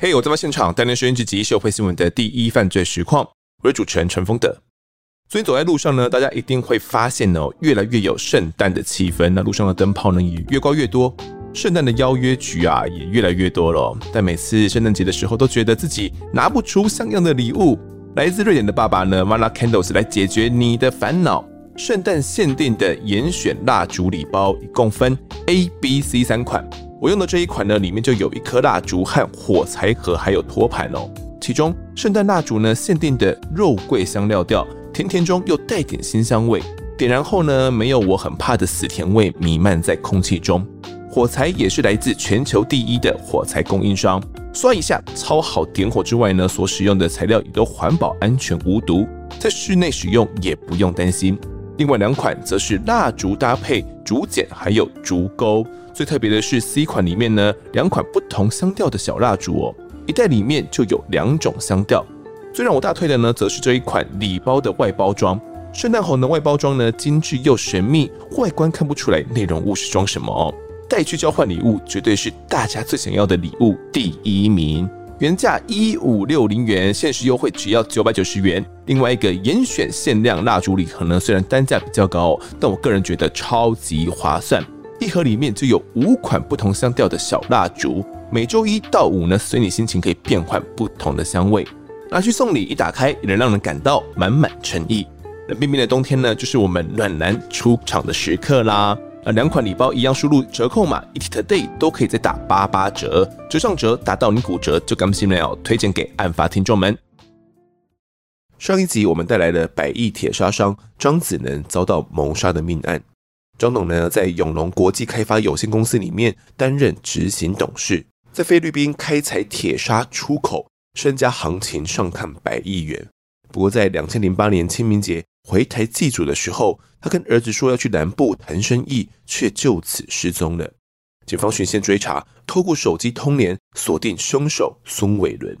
嘿我在现场，带您收听这集社会新闻的第一犯罪实况。我是主持人陈丰德。最近走在路上呢，大家一定会发现哦，越来越有圣诞的气氛。那路上的灯泡呢，也越挂越多，圣诞的邀约局啊，也越来越多了。但每次圣诞节的时候，都觉得自己拿不出像样的礼物。来自瑞典的爸爸呢，Mala Candles 来解决你的烦恼。圣诞限定的严选蜡烛礼包，一共分 A、B、C 三款。我用的这一款呢，里面就有一颗蜡烛和火柴盒，还有托盘哦。其中圣诞蜡烛呢，限定的肉桂香料调，甜甜中又带点辛香味。点燃后呢，没有我很怕的死甜味弥漫在空气中。火柴也是来自全球第一的火柴供应商，刷一下超好点火之外呢，所使用的材料也都环保、安全、无毒，在室内使用也不用担心。另外两款则是蜡烛搭配竹简，还有竹钩。最特别的是 C 款里面呢，两款不同香调的小蜡烛哦，一袋里面就有两种香调。最让我大推的呢，则是这一款礼包的外包装。圣诞红的外包装呢，精致又神秘，外观看不出来内容物是装什么哦。带去交换礼物，绝对是大家最想要的礼物第一名。原价一五六零元，限时优惠只要九百九十元。另外一个严选限量蜡烛礼盒呢，虽然单价比较高，但我个人觉得超级划算。一盒里面就有五款不同香调的小蜡烛，每周一到五呢，随你心情可以变换不同的香味，拿去送礼，一打开也能让人感到满满诚意。冷冰冰的冬天呢，就是我们暖男出场的时刻啦。而，两款礼包一样，输入折扣码 ETtoday 都可以再打八八折，折上折达到你骨折就甘心了。推荐给案发听众们。上一集我们带来了百亿铁砂商庄子能遭到谋杀的命案。庄董呢，在永隆国际开发有限公司里面担任执行董事，在菲律宾开采铁砂出口，身家行情上看百亿元。不过，在两千零八年清明节回台祭祖的时候，他跟儿子说要去南部谈生意，却就此失踪了。警方循线追查，透过手机通联，锁定凶手孙伟伦，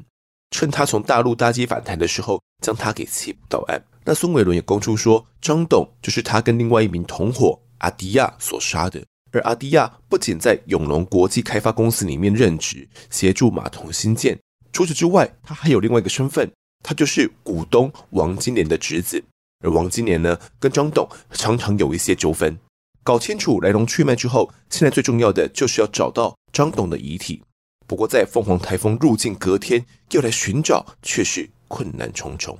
趁他从大陆搭机返台的时候，将他给缉捕到案。那孙伟伦也供出说，张董就是他跟另外一名同伙。阿迪亚所杀的，而阿迪亚不仅在永隆国际开发公司里面任职，协助码头兴建。除此之外，他还有另外一个身份，他就是股东王金莲的侄子。而王金莲呢，跟张董常常有一些纠纷。搞清楚来龙去脉之后，现在最重要的就是要找到张董的遗体。不过，在凤凰台风入境隔天，要来寻找，却是困难重重。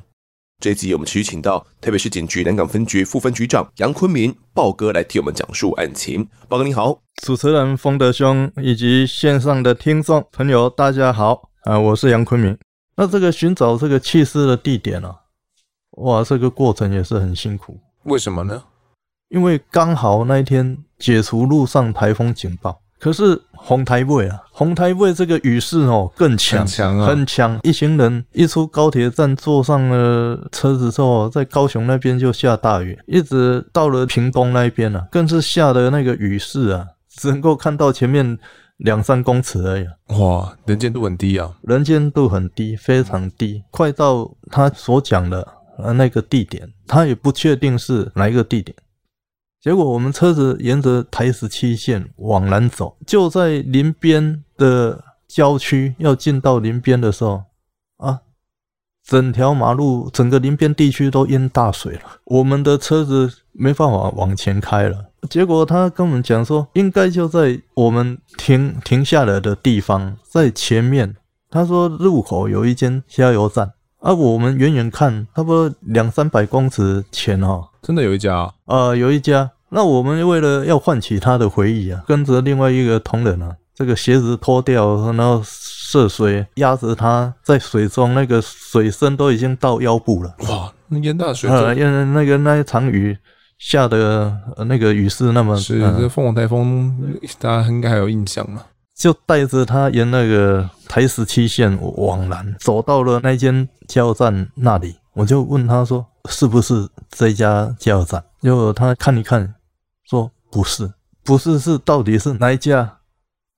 这一集我们持续请到台北市警局南港分局副分局长杨坤明豹哥来替我们讲述案情。豹哥你好，主持人丰德兄以及线上的听众朋友大家好啊，我是杨坤明。那这个寻找这个弃尸的地点啊，哇，这个过程也是很辛苦。为什么呢？因为刚好那一天解除路上台风警报。可是红台位啊，红台位这个雨势哦更强，很强啊，很强。一行人一出高铁站，坐上了车子之后，在高雄那边就下大雨，一直到了屏东那边啊，更是下的那个雨势啊，只能够看到前面两三公尺而已。哇，能见度很低啊，能见度很低，非常低，快到他所讲的呃那个地点，他也不确定是哪一个地点。结果我们车子沿着台十七线往南走，就在林边的郊区，要进到林边的时候，啊，整条马路、整个林边地区都淹大水了，我们的车子没办法往前开了。结果他跟我们讲说，应该就在我们停停下来的地方，在前面。他说入口有一间加油站，啊，我们远远看，差不多两三百公尺前哦。真的有一家啊？呃，有一家。那我们为了要唤起他的回忆啊，跟着另外一个同仁啊，这个鞋子脱掉，然后涉水压着他在水中，那个水深都已经到腰部了。哇，那淹大水啊！因为那个那一场雨下的那个雨势那么是这凤凰台风，大家应该还有印象嘛？就带着他沿那个台十七线往南，走到了那间加油站那里，我就问他说：“是不是这家加油站？”结果他看一看，说：“不是，不是，是到底是哪一家？”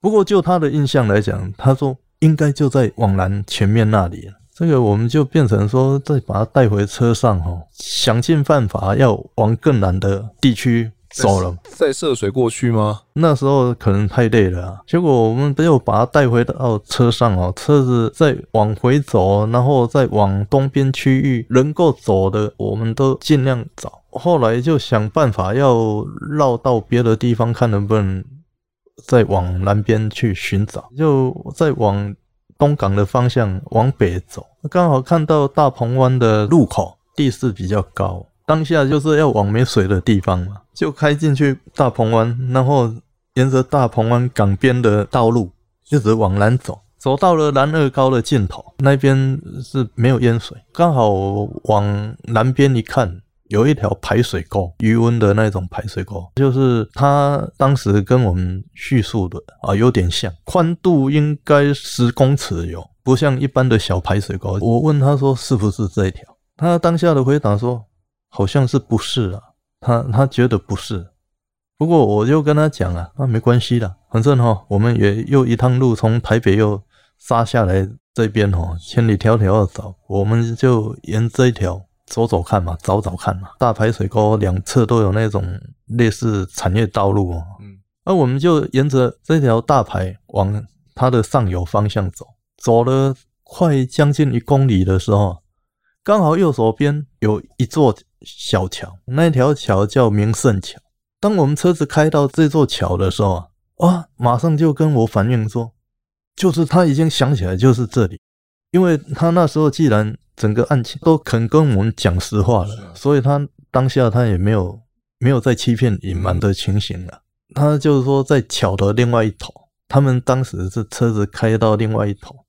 不过就他的印象来讲，他说应该就在往南前面那里。这个我们就变成说，再把他带回车上，哈，想尽办法要往更南的地区走了，再涉水过去吗？那时候可能太累了啊。结果我们没有把他带回到车上哦，车子再往回走，然后再往东边区域能够走的，我们都尽量找。后来就想办法要绕到别的地方，看能不能再往南边去寻找，就再往东港的方向往北走，刚好看到大鹏湾的路口，地势比较高。当下就是要往没水的地方嘛，就开进去大鹏湾，然后沿着大鹏湾港边的道路一直往南走，走到了南二高的尽头，那边是没有淹水。刚好往南边一看，有一条排水沟，鱼温的那种排水沟，就是他当时跟我们叙述的啊有点像，宽度应该十公尺有，不像一般的小排水沟。我问他说是不是这一条，他当下的回答说。好像是不是啊？他他觉得不是，不过我就跟他讲啊，那没关系的，反正哈，我们也又一趟路从台北又杀下来这边哦，千里迢迢的走，我们就沿这一条走走看嘛，找找看嘛。大排水沟两侧都有那种类似产业道路哦，嗯，那我们就沿着这条大排往它的上游方向走，走了快将近一公里的时候，刚好右手边有一座。小桥，那条桥叫明胜桥。当我们车子开到这座桥的时候啊，啊，马上就跟我反映说，就是他已经想起来就是这里，因为他那时候既然整个案情都肯跟我们讲实话了，所以他当下他也没有没有再欺骗隐瞒的情形了。他就是说在桥的另外一头，他们当时是车子开到另外一头，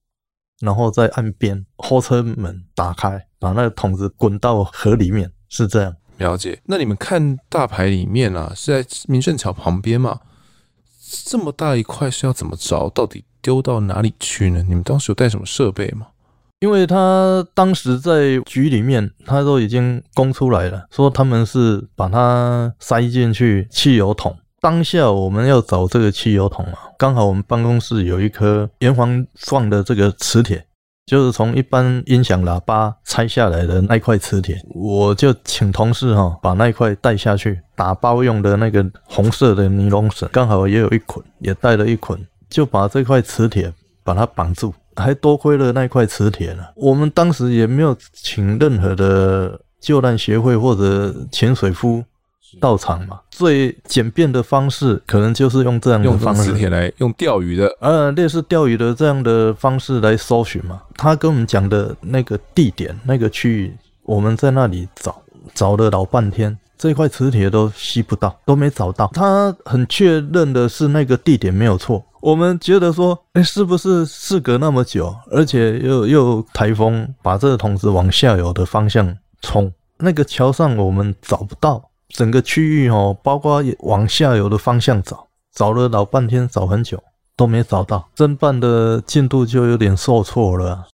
然后在岸边后车门打开，把那个桶子滚到河里面。是这样，了解。那你们看大牌里面啊，是在民胜桥旁边嘛？这么大一块是要怎么找？到底丢到哪里去呢？你们当时有带什么设备吗？因为他当时在局里面，他都已经供出来了，说他们是把它塞进去汽油桶。当下我们要找这个汽油桶啊，刚好我们办公室有一颗圆环状的这个磁铁。就是从一般音响喇叭拆下来的那块磁铁，我就请同事哈把那块带下去打包用的那个红色的尼龙绳，刚好也有一捆，也带了一捆，就把这块磁铁把它绑住，还多亏了那块磁铁呢。我们当时也没有请任何的救难协会或者潜水夫。到场嘛，最简便的方式可能就是用这样的方式，用磁铁来用钓鱼的，呃，类似钓鱼的这样的方式来搜寻嘛。他跟我们讲的那个地点、那个区域，我们在那里找，找了老半天，这块磁铁都吸不到，都没找到。他很确认的是那个地点没有错。我们觉得说，哎，是不是事隔那么久，而且又又台风把这个桶子往下游的方向冲，那个桥上我们找不到。整个区域哦，包括往下游的方向找，找了老半天，找很久都没找到，侦办的进度就有点受挫了。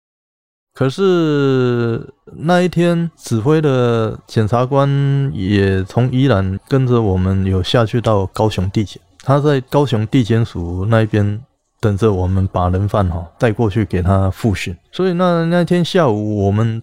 可是那一天指挥的检察官也从宜兰跟着我们有下去到高雄地检，他在高雄地检署那边等着我们把人犯哈带过去给他复讯。所以那那天下午我们。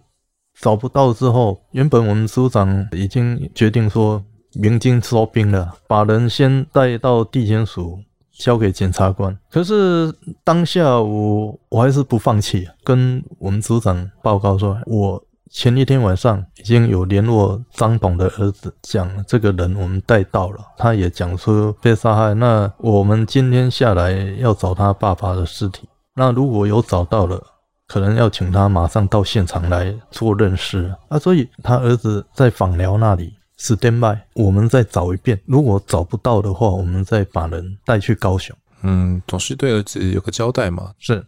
找不到之后，原本我们组长已经决定说鸣金收兵了，把人先带到地检署交给检察官。可是当下我我还是不放弃，跟我们组长报告说，我前一天晚上已经有联络张董的儿子，讲这个人我们带到了，他也讲说被杀害。那我们今天下来要找他爸爸的尸体，那如果有找到了。可能要请他马上到现场来做认识啊，所以他儿子在访寮那里 stand by，我们再找一遍，如果找不到的话，我们再把人带去高雄。嗯，总是对儿子有个交代嘛。是，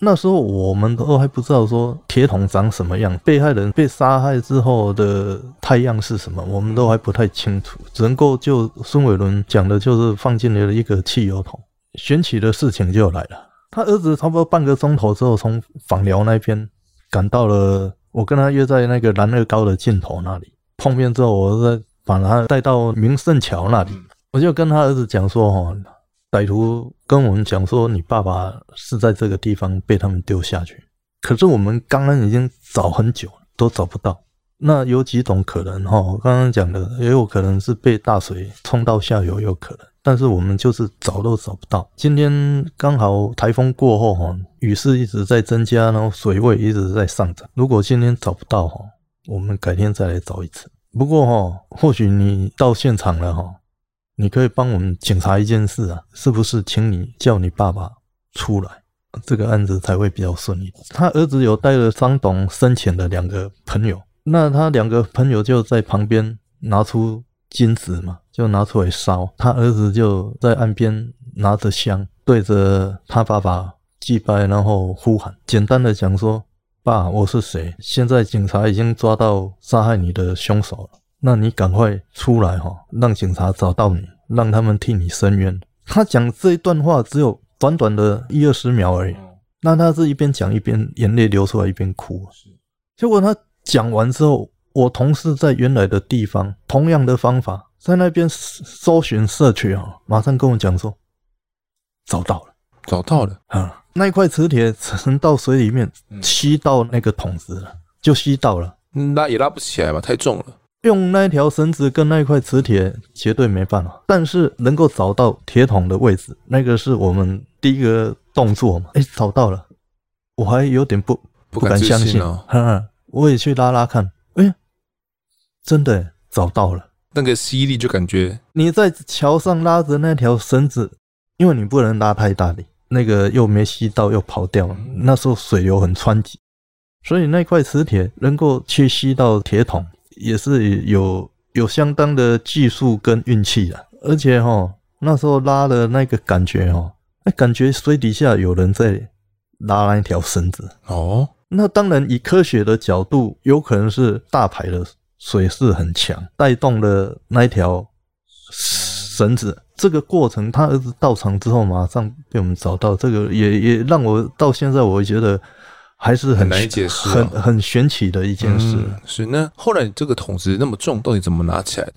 那时候我们都还不知道说铁桶长什么样，被害人被杀害之后的态样是什么，我们都还不太清楚，只能够就孙伟伦讲的就是放进了一个汽油桶，玄奇的事情就来了。他儿子差不多半个钟头之后，从访寮那边赶到了。我跟他约在那个南乐高的尽头那里碰面之后，我再把他带到名胜桥那里。我就跟他儿子讲说：“哈，歹徒跟我们讲说，你爸爸是在这个地方被他们丢下去。可是我们刚刚已经找很久，都找不到。那有几种可能哈，我刚刚讲的也有可能是被大水冲到下游，有可能，但是我们就是找都找不到。今天刚好台风过后哈，雨势一直在增加，然后水位一直在上涨。如果今天找不到哈，我们改天再来找一次。不过哈，或许你到现场了哈，你可以帮我们检查一件事啊，是不是请你叫你爸爸出来，这个案子才会比较顺利。他儿子有带了张董生前的两个朋友。那他两个朋友就在旁边拿出金纸嘛，就拿出来烧。他儿子就在岸边拿着香，对着他爸爸祭拜，然后呼喊，简单的讲说：“爸，我是谁？现在警察已经抓到杀害你的凶手了，那你赶快出来哈，让警察找到你，让他们替你伸冤。”他讲这一段话只有短短的一二十秒而已。那他是一边讲一边眼泪流出来，一边哭。结果他。讲完之后，我同事在原来的地方，同样的方法，在那边搜寻社区啊，马上跟我讲说，找到了，找到了啊！那一块磁铁沉到水里面，吸到那个桶子了，就吸到了，拉也拉不起来吧，太重了。用那条绳子跟那一块磁铁绝对没办法，但是能够找到铁桶的位置，那个是我们第一个动作嘛。哎，找到了，我还有点不不敢相信哦。我也去拉拉看，哎、欸，真的找到了。那个吸力就感觉你在桥上拉着那条绳子，因为你不能拉太大力，那个又没吸到又跑掉了。那时候水流很湍急，所以那块磁铁能够去吸到铁桶，也是有有相当的技术跟运气的。而且哈，那时候拉的那个感觉哈，那感觉水底下有人在拉那条绳子哦。那当然，以科学的角度，有可能是大牌的水势很强，带动了那一条绳子。这个过程，他儿子到场之后，马上被我们找到。这个也也让我到现在，我觉得还是很，很难解释、哦，很很玄奇的一件事。嗯、是那后来这个桶子那么重，到底怎么拿起来的？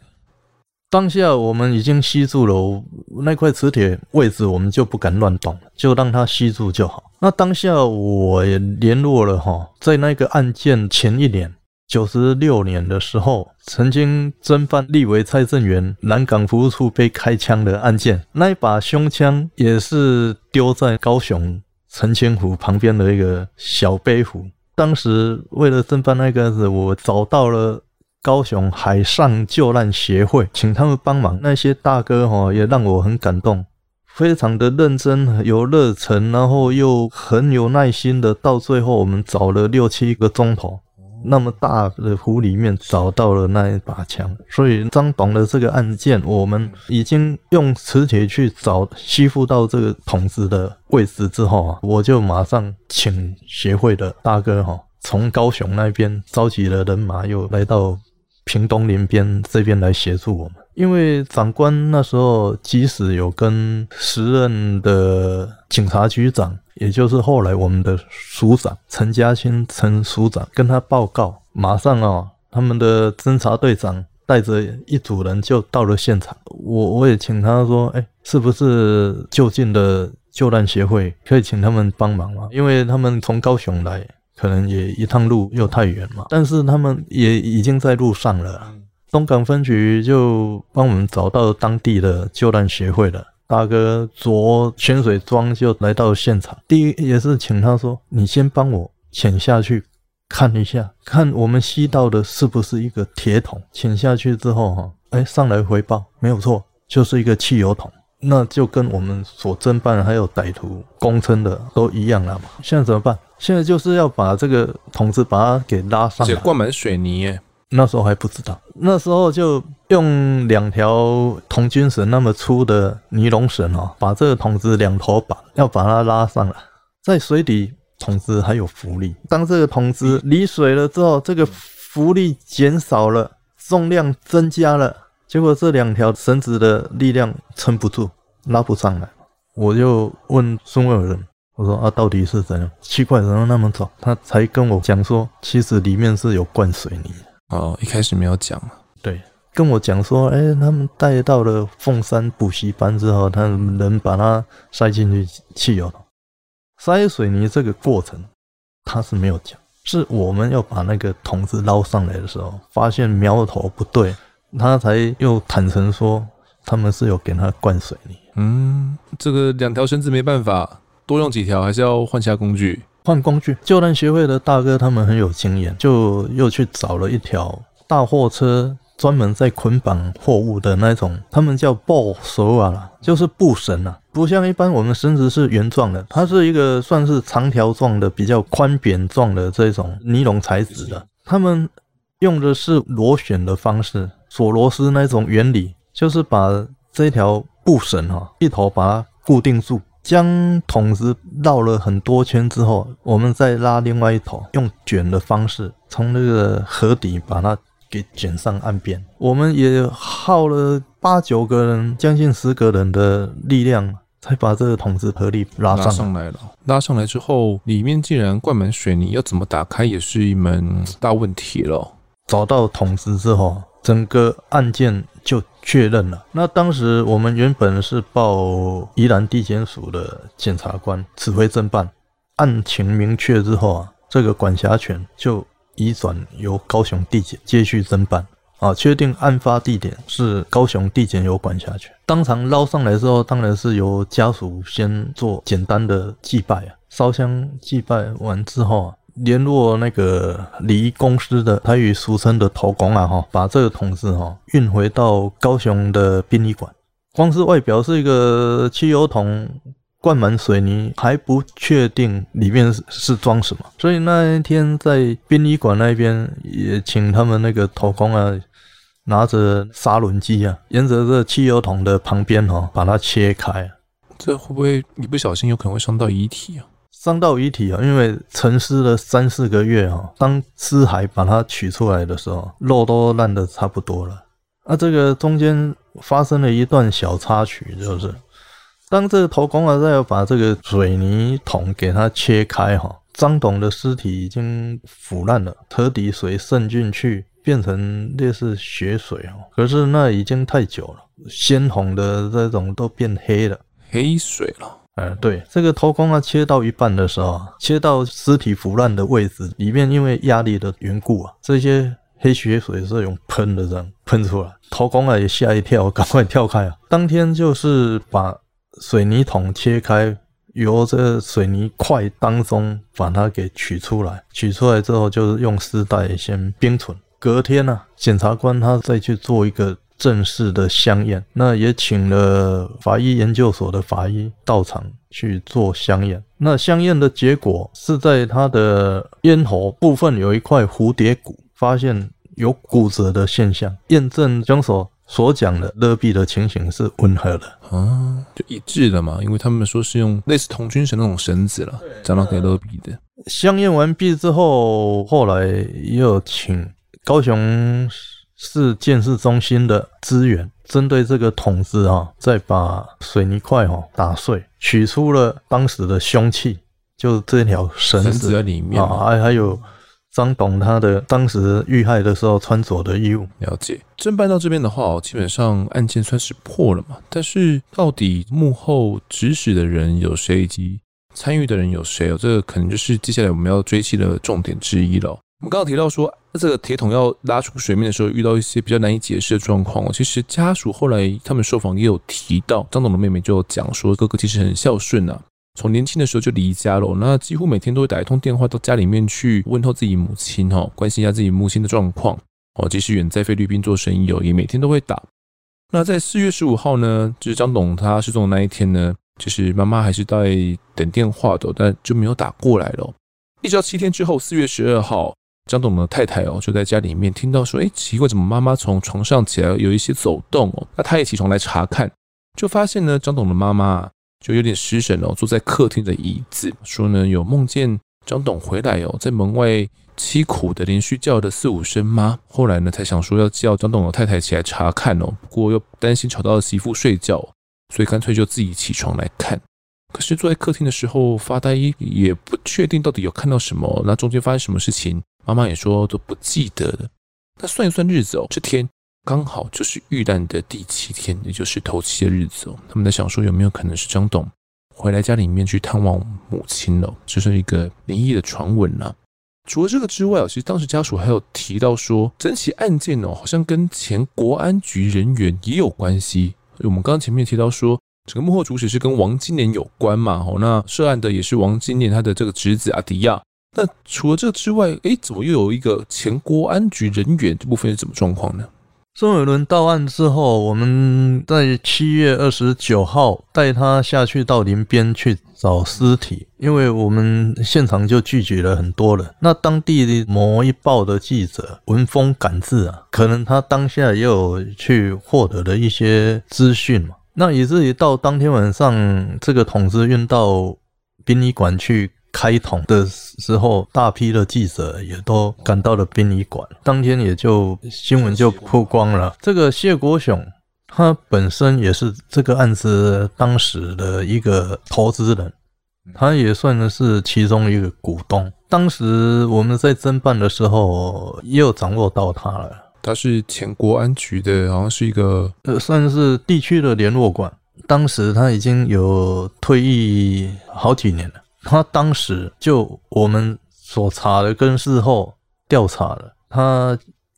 当下我们已经吸住了那块磁铁位置，我们就不敢乱动，就让它吸住就好。那当下我也联络了哈，在那个案件前一年，九十六年的时候，曾经侦办立委蔡正元南港服务处被开枪的案件，那一把凶枪也是丢在高雄澄清湖旁边的一个小碑湖。当时为了侦办那个案子，我找到了。高雄海上救难协会，请他们帮忙。那些大哥哈也让我很感动，非常的认真、有热忱，然后又很有耐心的。到最后，我们找了六七个钟头，那么大的湖里面找到了那一把枪。所以张董的这个案件，我们已经用磁铁去找吸附到这个桶子的位置之后啊，我就马上请协会的大哥哈，从高雄那边召集了人马，又来到。屏东林边这边来协助我们，因为长官那时候即使有跟时任的警察局长，也就是后来我们的署长陈家清陈署长跟他报告，马上啊，他们的侦查队长带着一组人就到了现场。我我也请他说，哎，是不是就近的救难协会可以请他们帮忙吗？因为他们从高雄来。可能也一趟路又太远嘛，但是他们也已经在路上了。东港分局就帮我们找到当地的救难协会的大哥，着潜水装就来到现场。第一也是请他说：“你先帮我潜下去看一下，看我们吸到的是不是一个铁桶。”潜下去之后，哈，哎，上来回报没有错，就是一个汽油桶。那就跟我们所侦办还有歹徒供称的都一样了嘛。现在怎么办？现在就是要把这个桶子把它给拉上来，灌满水泥。那时候还不知道，那时候就用两条铜军绳那么粗的尼龙绳哦，把这个桶子两头绑，要把它拉上来。在水底，桶子还有浮力。当这个桶子离水了之后，这个浮力减少了，重量增加了，结果这两条绳子的力量撑不住，拉不上来。我就问孙伟人。我说啊，到底是怎样？奇怪，怎么那么早？他才跟我讲说，其实里面是有灌水泥。哦，一开始没有讲。对，跟我讲说，哎、欸，他们带到了凤山补习班之后，他们能把它塞进去汽油桶。塞水泥这个过程，他是没有讲。是我们要把那个桶子捞上来的时候，发现苗头不对，他才又坦诚说他们是有给他灌水泥。嗯，这个两条绳子没办法，多用几条，还是要换下工具。换工具，救难协会的大哥他们很有经验，就又去找了一条大货车，专门在捆绑货物的那种，他们叫布绳啊，就是布绳啊，不像一般我们绳子是圆状的，它是一个算是长条状的，比较宽扁状的这种尼龙材质的。他们用的是螺旋的方式，锁螺丝那种原理，就是把这条布绳哈一头把它固定住。将桶子绕了很多圈之后，我们再拉另外一头，用卷的方式从那个河底把它给卷上岸边。我们也耗了八九个人，将近十个人的力量，才把这个桶子合力拉上来，拉上来了。拉上来之后，里面竟然灌满水泥，要怎么打开也是一门大问题了。找到桶子之后，整个案件就确认了。那当时我们原本是报宜兰地检署的检察官指挥侦办，案情明确之后啊，这个管辖权就移转由高雄地检接续侦办啊，确定案发地点是高雄地检有管辖权。当场捞上来之后，当然是由家属先做简单的祭拜啊，烧香祭拜完之后啊。联络那个礼仪公司的台语俗称的头公啊，哈，把这个桶子哈运回到高雄的殡仪馆。光是外表是一个汽油桶，灌满水泥，还不确定里面是是装什么。所以那一天在殡仪馆那边也请他们那个头公啊，拿着砂轮机啊，沿着这汽油桶的旁边哈，把它切开。这会不会一不小心有可能会伤到遗体啊？伤到遗体啊，因为沉尸了三四个月啊，当尸骸把它取出来的时候，肉都烂得差不多了。啊，这个中间发生了一段小插曲，就是当这个头公啊在要把这个水泥桶给它切开哈，张董的尸体已经腐烂了，河底水渗进去，变成类似血水哦。可是那已经太久了，鲜红的这种都变黑了，黑水了。呃，对，这个头公啊，切到一半的时候，切到尸体腐烂的位置里面，因为压力的缘故啊，这些黑血水是用喷的这样喷出来。头公啊也吓一跳，赶快跳开啊！当天就是把水泥桶切开，由这个水泥块当中把它给取出来，取出来之后就是用丝带先冰存。隔天呢、啊，检察官他再去做一个。正式的相验，那也请了法医研究所的法医到场去做相验。那相验的结果是在他的咽喉部分有一块蝴蝶骨，发现有骨折的现象，验证凶手所讲的勒毙的情形是吻合的啊，就一致的嘛。因为他们说是用类似童军绳那种绳子了，讲到给勒毙的。相验完毕之后，后来又请高雄。是建设中心的资源，针对这个桶子啊，再把水泥块哈打碎，取出了当时的凶器，就这条绳子，子在里面啊，还还有张董他的当时遇害的时候穿着的衣物。了解，侦办到这边的话，基本上案件算是破了嘛。但是到底幕后指使的人有谁，以及参与的人有谁哦？这个可能就是接下来我们要追击的重点之一了。我们刚刚提到说，这个铁桶要拉出水面的时候，遇到一些比较难以解释的状况。其实家属后来他们受访也有提到，张董的妹妹就讲说，哥哥其实很孝顺呐，从年轻的时候就离家了，那几乎每天都会打一通电话到家里面去问候自己母亲哈，关心一下自己母亲的状况哦。即使远在菲律宾做生意哦，也每天都会打。那在四月十五号呢，就是张董他失踪的那一天呢，就是妈妈还是在等电话的，但就没有打过来了。一直到七天之后，四月十二号。张董的太太哦，就在家里面听到说，哎，奇怪，怎么妈妈从床上起来有一些走动哦？那他也起床来查看，就发现呢，张董的妈妈就有点失神哦，坐在客厅的椅子，说呢有梦见张董回来哦，在门外凄苦的连续叫了四五声妈，后来呢才想说要叫张董的太太起来查看哦，不过又担心吵到媳妇睡觉，所以干脆就自己起床来看。可是坐在客厅的时候发呆，也不确定到底有看到什么，那中间发生什么事情？妈妈也说都不记得了。那算一算日子哦，这天刚好就是遇难的第七天，也就是头七的日子哦。他们在想说有没有可能是张董回来家里面去探望母亲了，这是一个灵异的传闻呐。除了这个之外哦，其实当时家属还有提到说，整起案件哦，好像跟前国安局人员也有关系。我们刚刚前面提到说，整个幕后主使是跟王金莲有关嘛？哦，那涉案的也是王金莲他的这个侄子阿迪亚。那除了这之外，哎，怎么又有一个前国安局人员？这部分是怎么状况呢？孙伟伦到案之后，我们在七月二十九号带他下去到林边去找尸体，因为我们现场就拒绝了很多人。那当地的某一报的记者闻风赶至啊，可能他当下也有去获得了一些资讯嘛，那以至于到当天晚上，这个桶子运到殡仪馆去。开桶的时候，大批的记者也都赶到了殡仪馆，当天也就新闻就曝光了。这个谢国雄，他本身也是这个案子当时的一个投资人，他也算的是其中一个股东。当时我们在侦办的时候，也有掌握到他了。他是前国安局的，好像是一个呃，算是地区的联络官。当时他已经有退役好几年了。他当时就我们所查的跟事后调查的，他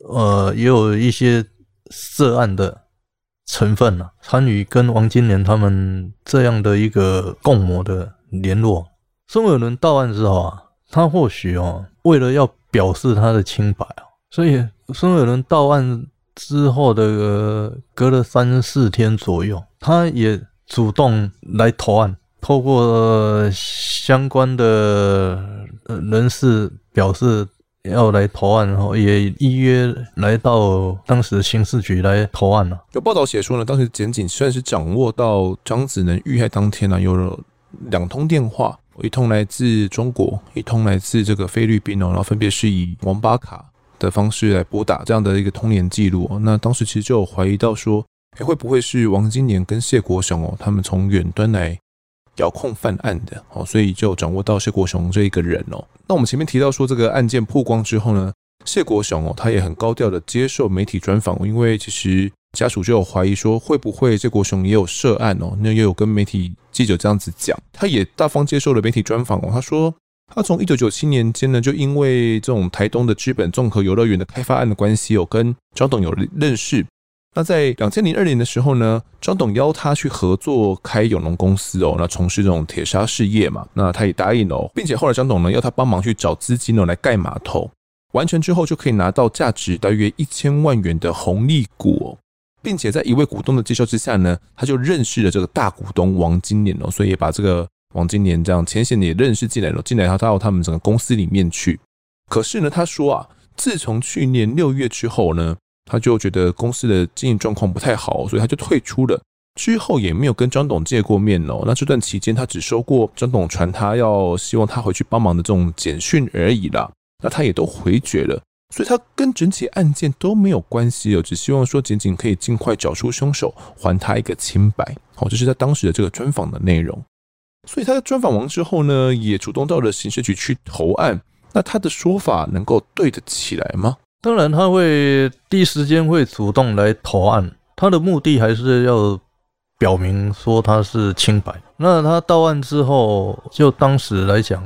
呃也有一些涉案的成分啊，参与跟王金莲他们这样的一个共谋的联络。孙伟伦到案之后啊，他或许哦为了要表示他的清白啊，所以孙伟伦到案之后的隔了三四天左右，他也主动来投案。透过相关的人士表示要来投案，然后也依约来到当时刑事局来投案了。有报道写说呢，当时检警算是掌握到张子能遇害当天呢，有两通电话，一通来自中国，一通来自这个菲律宾哦，然后分别是以网吧卡的方式来拨打这样的一个通联记录。那当时其实就有怀疑到说，哎，会不会是王金莲跟谢国雄哦，他们从远端来。遥控犯案的哦，所以就掌握到谢国雄这一个人哦。那我们前面提到说，这个案件曝光之后呢，谢国雄哦，他也很高调的接受媒体专访，因为其实家属就有怀疑说，会不会谢国雄也有涉案哦？那也有跟媒体记者这样子讲，他也大方接受了媒体专访哦。他说，他从一九九七年间呢，就因为这种台东的资本综合游乐园的开发案的关系哦，跟张董有认识。那在两千零二年的时候呢，张董邀他去合作开永隆公司哦，那从事这种铁砂事业嘛，那他也答应了，并且后来张董呢要他帮忙去找资金哦来盖码头，完成之后就可以拿到价值大约一千万元的红利股哦，并且在一位股东的介绍之下呢，他就认识了这个大股东王金莲哦，所以也把这个王金莲这样浅显的也认识进来了，进来他到他们整个公司里面去。可是呢，他说啊，自从去年六月之后呢。他就觉得公司的经营状况不太好，所以他就退出了。之后也没有跟张董见过面哦。那这段期间，他只收过张董传他要希望他回去帮忙的这种简讯而已啦。那他也都回绝了，所以他跟整起案件都没有关系哦。只希望说，仅仅可以尽快找出凶手，还他一个清白。好，这是他当时的这个专访的内容。所以他在专访完之后呢，也主动到了刑事局去投案。那他的说法能够对得起来吗？当然，他会第一时间会主动来投案，他的目的还是要表明说他是清白。那他到案之后，就当时来讲，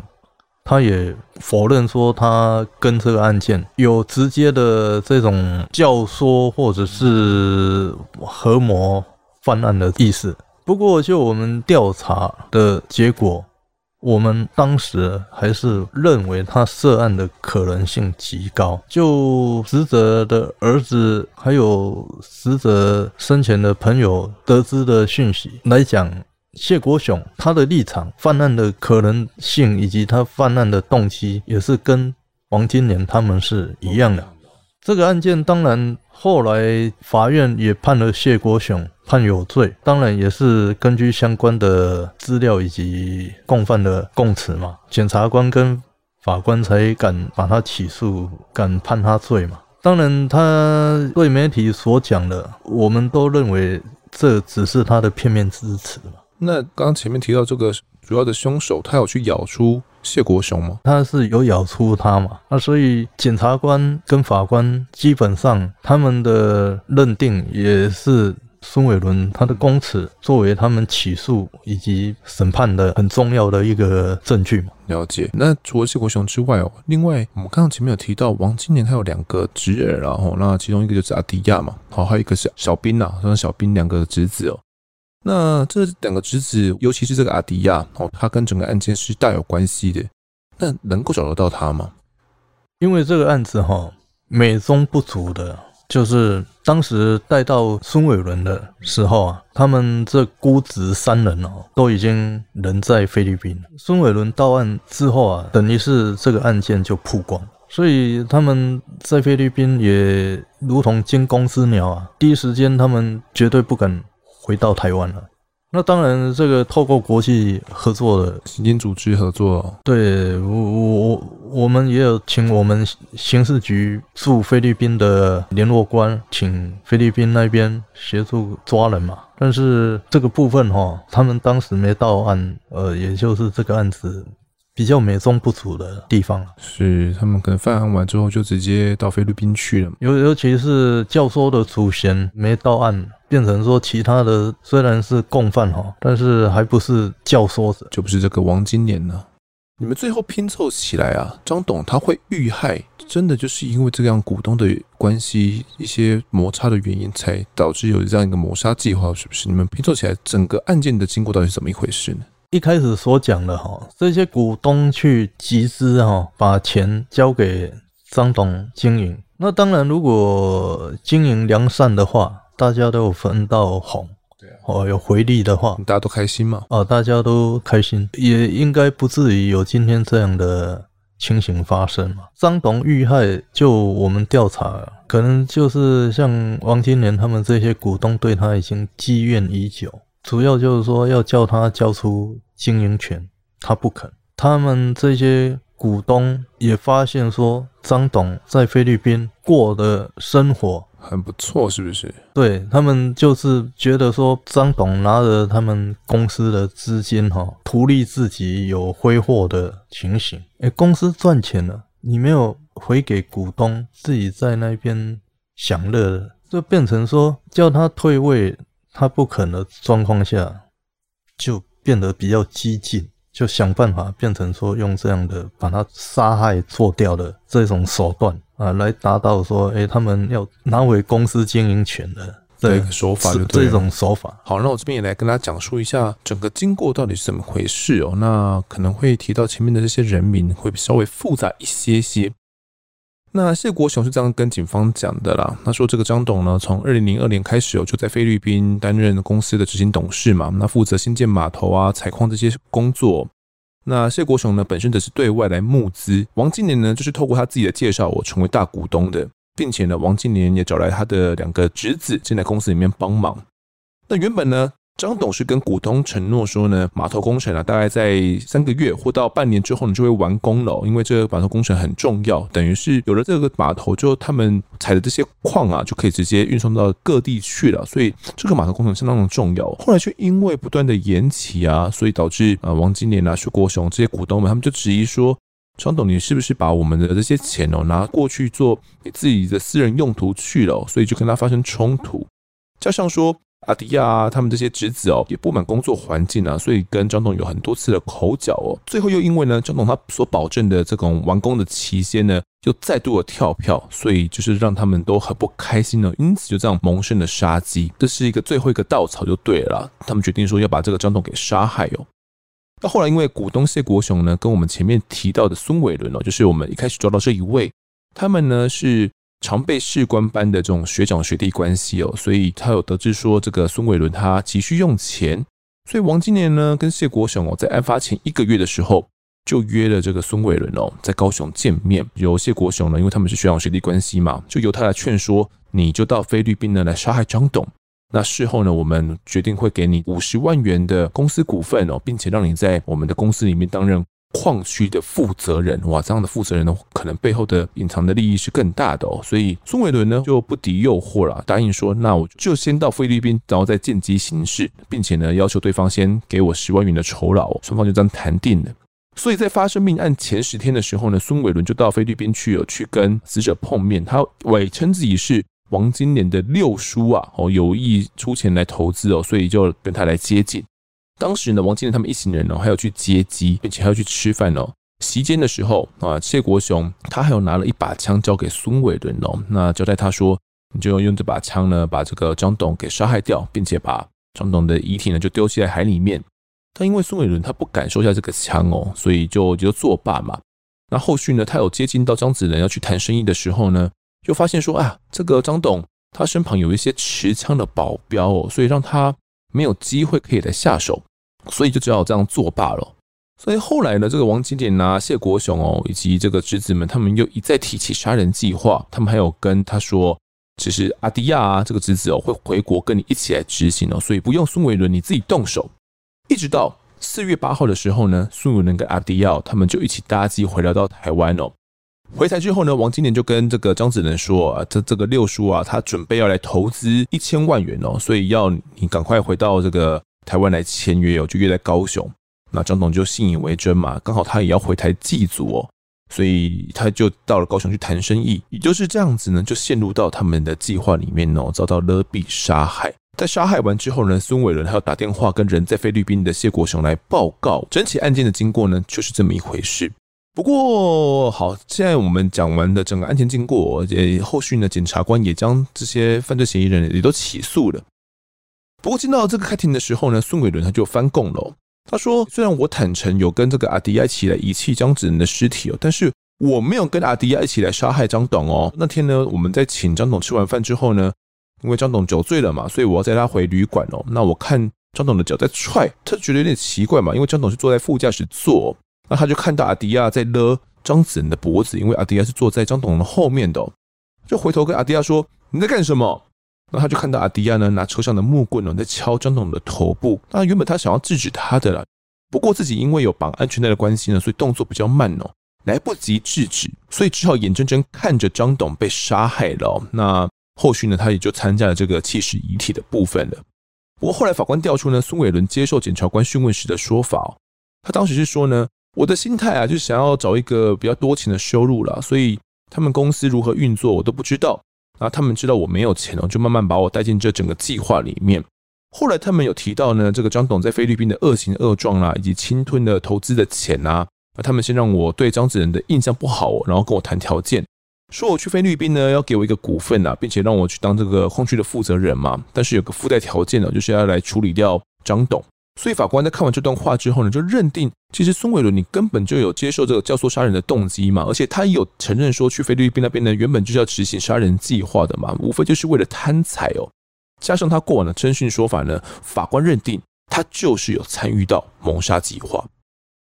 他也否认说他跟这个案件有直接的这种教唆或者是合谋犯案的意思。不过，就我们调查的结果。我们当时还是认为他涉案的可能性极高。就死者的儿子还有死者生前的朋友得知的讯息来讲，谢国雄他的立场、犯案的可能性以及他犯案的动机，也是跟王金莲他们是一样的。这个案件当然后来法院也判了谢国雄判有罪，当然也是根据相关的资料以及共犯的供词嘛，检察官跟法官才敢把他起诉，敢判他罪嘛。当然他对媒体所讲的，我们都认为这只是他的片面之词嘛。那刚刚前面提到这个主要的凶手，他有去咬出谢国雄吗？他是有咬出他嘛？那所以检察官跟法官基本上他们的认定也是孙伟伦他的供词作为他们起诉以及审判的很重要的一个证据嘛。了解。那除了谢国雄之外哦，另外我们刚刚前面有提到王金莲他有两个侄儿，然后那其中一个就是阿迪亚嘛，好，还有一个是小兵呐，像小兵两个侄子哦。那这两个侄子，尤其是这个阿迪亚哦，他跟整个案件是大有关系的。那能够找得到他吗？因为这个案子哈，美中不足的，就是当时带到孙伟伦的时候啊，他们这姑侄三人哦，都已经人在菲律宾。孙伟伦到案之后啊，等于是这个案件就曝光，所以他们在菲律宾也如同惊弓之鸟啊，第一时间他们绝对不敢回到台湾了。那当然，这个透过国际合作的刑警组织合作，对我我我我们也有请我们刑事局驻菲律宾的联络官，请菲律宾那边协助抓人嘛。但是这个部分哈，他们当时没到案，呃，也就是这个案子。比较美中不足的地方是他们可能犯案完之后就直接到菲律宾去了，尤尤其是教唆的主嫌没到案，变成说其他的虽然是共犯哈，但是还不是教唆者，就不是这个王金莲呢。你们最后拼凑起来啊，张董他会遇害，真的就是因为这样股东的关系一些摩擦的原因，才导致有这样一个谋杀计划，是不是？你们拼凑起来整个案件的经过到底是怎么一回事呢？一开始所讲的哈，这些股东去集资哈，把钱交给张董经营。那当然，如果经营良善的话，大家都有分到红，对啊，哦，有回利的话，大家都开心嘛。哦，大家都开心，也应该不至于有今天这样的情形发生嘛。张董遇害，就我们调查，可能就是像王金莲他们这些股东对他已经积怨已久。主要就是说要叫他交出经营权，他不肯。他们这些股东也发现说，张董在菲律宾过的生活很不错，是不是？对，他们就是觉得说，张董拿着他们公司的资金哈，图利自己有挥霍的情形。哎，公司赚钱了，你没有回给股东，自己在那边享乐了，就变成说叫他退位。他不可能状况下，就变得比较激进，就想办法变成说用这样的把他杀害做掉的这种手段啊，来达到说，哎，他们要拿回公司经营权的这个手法，就这种手法。好，那我这边也来跟大家讲述一下整个经过到底是怎么回事哦。那可能会提到前面的这些人名会稍微复杂一些些。那谢国雄是这样跟警方讲的啦，他说这个张董呢，从二零零二年开始哦，就在菲律宾担任公司的执行董事嘛，那负责新建码头啊、采矿这些工作。那谢国雄呢，本身则是对外来募资，王金莲呢，就是透过他自己的介绍，我成为大股东的，并且呢，王金莲也找来他的两个侄子进来公司里面帮忙。那原本呢，张董事跟股东承诺说呢，码头工程啊，大概在三个月或到半年之后呢，就会完工了。因为这个码头工程很重要，等于是有了这个码头之后，他们采的这些矿啊，就可以直接运送到各地去了。所以这个码头工程相当的重要。后来却因为不断的延期啊，所以导致啊，王金莲啊、谢国雄这些股东们，他们就质疑说，张董你是不是把我们的这些钱哦拿过去做你自己的私人用途去了？所以就跟他发生冲突，加上说。阿迪亚，他们这些侄子哦，也不满工作环境啊，所以跟张董有很多次的口角哦。最后又因为呢，张董他所保证的这种完工的期限呢，又再度的跳票，所以就是让他们都很不开心呢。因此就这样萌生了杀机，这是一个最后一个稻草就对了。他们决定说要把这个张董给杀害哦。那后来因为股东谢国雄呢，跟我们前面提到的孙伟伦哦，就是我们一开始抓到这一位，他们呢是。常被士官班的这种学长学弟关系哦，所以他有得知说这个孙伟伦他急需用钱，所以王金莲呢跟谢国雄哦在案发前一个月的时候就约了这个孙伟伦哦在高雄见面，由谢国雄呢，因为他们是学长学弟关系嘛，就由他来劝说，你就到菲律宾呢来杀害张董，那事后呢我们决定会给你五十万元的公司股份哦，并且让你在我们的公司里面担任。矿区的负责人，哇，这样的负责人呢，可能背后的隐藏的利益是更大的哦。所以孙伟伦呢就不敌诱惑了，答应说，那我就先到菲律宾，然后再见机行事，并且呢要求对方先给我十万元的酬劳，双方就这样谈定了。所以在发生命案前十天的时候呢，孙伟伦就到菲律宾去，有去跟死者碰面，他伪称自己是王金莲的六叔啊，哦，有意出钱来投资哦，所以就跟他来接近。当时呢，王金莲他们一行人呢，还要去接机，并且还要去吃饭哦。席间的时候啊，谢国雄他还有拿了一把枪交给孙伟伦哦，那交代他说，你就用这把枪呢，把这个张董给杀害掉，并且把张董的遗体呢就丢弃在海里面。但因为孙伟伦他不敢收下这个枪哦，所以就就作罢嘛。那后续呢，他有接近到张子仁要去谈生意的时候呢，就发现说啊，这个张董他身旁有一些持枪的保镖哦，所以让他没有机会可以来下手，所以就只好这样作罢了。所以后来呢，这个王金莲啊、谢国雄哦，以及这个侄子们，他们又一再提起杀人计划，他们还有跟他说，其实阿迪亚啊这个侄子哦会回国跟你一起来执行哦，所以不用孙伟伦你自己动手，一直到。四月八号的时候呢，孙伟伦跟阿迪奥他们就一起搭机回来到台湾哦。回台之后呢，王金莲就跟这个张子仁说：“啊，这这个六叔啊，他准备要来投资一千万元哦，所以要你赶快回到这个台湾来签约哦，就约在高雄。”那张董就信以为真嘛，刚好他也要回台祭祖哦，所以他就到了高雄去谈生意。也就是这样子呢，就陷入到他们的计划里面哦，遭到勒毙杀害。在杀害完之后呢，孙伟伦还要打电话跟人在菲律宾的谢国雄来报告整起案件的经过呢，就是这么一回事。不过好，现在我们讲完的整个案件经过，也后续呢，检察官也将这些犯罪嫌疑人也都起诉了。不过进到这个开庭的时候呢，孙伟伦他就翻供了。他说：“虽然我坦诚有跟这个阿迪亚一起来遗弃张子仁的尸体哦，但是我没有跟阿迪亚一起来杀害张董哦。那天呢，我们在请张董吃完饭之后呢。”因为张董酒醉了嘛，所以我要带他回旅馆哦。那我看张董的脚在踹，他觉得有点奇怪嘛。因为张董是坐在副驾驶座，那他就看到阿迪亚在勒张子仁的脖子，因为阿迪亚是坐在张董的后面的，就回头跟阿迪亚说：“你在干什么？”那他就看到阿迪亚呢拿车上的木棍呢在敲张董的头部。那原本他想要制止他的啦，不过自己因为有绑安全带的关系呢，所以动作比较慢哦，来不及制止，所以只好眼睁睁看着张董被杀害了。那。后续呢，他也就参加了这个弃尸遗体的部分了。不过后来法官调出呢，孙伟伦接受检察官讯问时的说法，他当时是说呢，我的心态啊，就是想要找一个比较多钱的收入啦，所以他们公司如何运作我都不知道。然后他们知道我没有钱哦，就慢慢把我带进这整个计划里面。后来他们有提到呢，这个张董在菲律宾的恶行恶状啦，以及侵吞的投资的钱啊，那他们先让我对张子仁的印象不好，然后跟我谈条件。说我去菲律宾呢，要给我一个股份啊，并且让我去当这个矿区的负责人嘛。但是有个附带条件呢，就是要来处理掉张董。所以法官在看完这段话之后呢，就认定其实孙伟伦你根本就有接受这个教唆杀人的动机嘛，而且他也有承认说去菲律宾那边呢，原本就是要执行杀人计划的嘛，无非就是为了贪财哦。加上他过往的侦讯说法呢，法官认定他就是有参与到谋杀计划。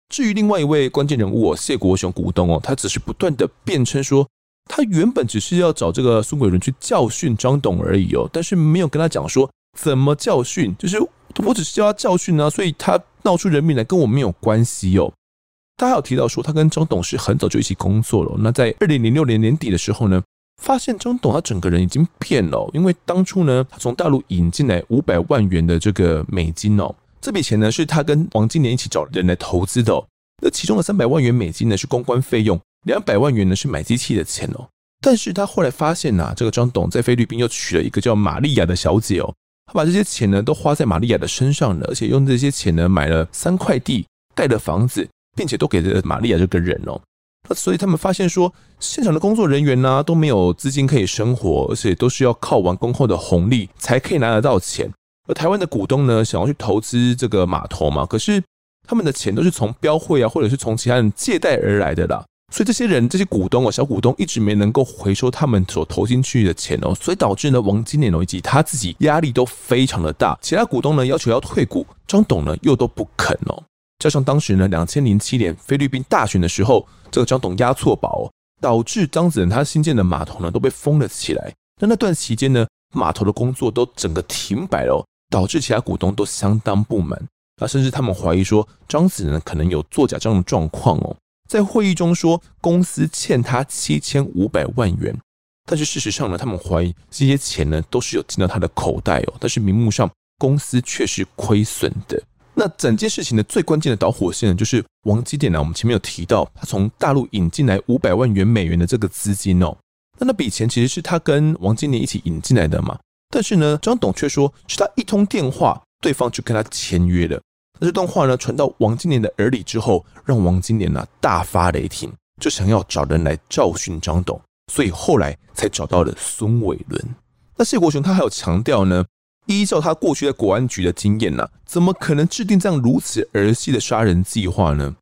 至于另外一位关键人物哦，谢国雄股东哦，他只是不断的辩称说。他原本只是要找这个孙伟伦去教训张董而已哦，但是没有跟他讲说怎么教训，就是我只是叫他教训啊，所以他闹出人命来跟我没有关系哦。他还有提到说，他跟张董是很早就一起工作了。那在二零零六年年底的时候呢，发现张董他整个人已经变了，因为当初呢，他从大陆引进来五百万元的这个美金哦，这笔钱呢是他跟王金莲一起找人来投资的，那其中的三百万元美金呢是公关费用。两百万元呢是买机器的钱哦，但是他后来发现呐、啊，这个张董在菲律宾又娶了一个叫玛利亚的小姐哦，他把这些钱呢都花在玛利亚的身上了，而且用这些钱呢买了三块地，盖了房子，并且都给了玛利亚这个人哦，那所以他们发现说，现场的工作人员呢都没有资金可以生活，而且都是要靠完工后的红利才可以拿得到钱，而台湾的股东呢想要去投资这个码头嘛，可是他们的钱都是从标会啊，或者是从其他人借贷而来的啦。所以这些人，这些股东哦，小股东一直没能够回收他们所投进去的钱哦，所以导致呢，王金莲哦以及他自己压力都非常的大。其他股东呢要求要退股，张董呢又都不肯哦。加上当时呢，两千零七年菲律宾大选的时候，这个张董押错宝，导致张子仁他新建的码头呢都被封了起来。那那段期间呢，码头的工作都整个停摆了，导致其他股东都相当不满。那甚至他们怀疑说，张子仁可能有作假这样的状况哦。在会议中说，公司欠他七千五百万元，但是事实上呢，他们怀疑这些钱呢都是有进到他的口袋哦，但是名目上公司却是亏损的。那整件事情的最关键的导火线呢，就是王金莲呢，我们前面有提到，他从大陆引进来五百万元美元的这个资金哦，那那笔钱其实是他跟王金莲一起引进来的嘛。但是呢，张董却说是他一通电话，对方就跟他签约了。那这段话呢，传到王金莲的耳里之后，让王金莲呢大发雷霆，就想要找人来教训张董，所以后来才找到了孙伟伦。那谢国雄他还有强调呢，依照他过去在国安局的经验呢，怎么可能制定这样如此儿戏的杀人计划呢？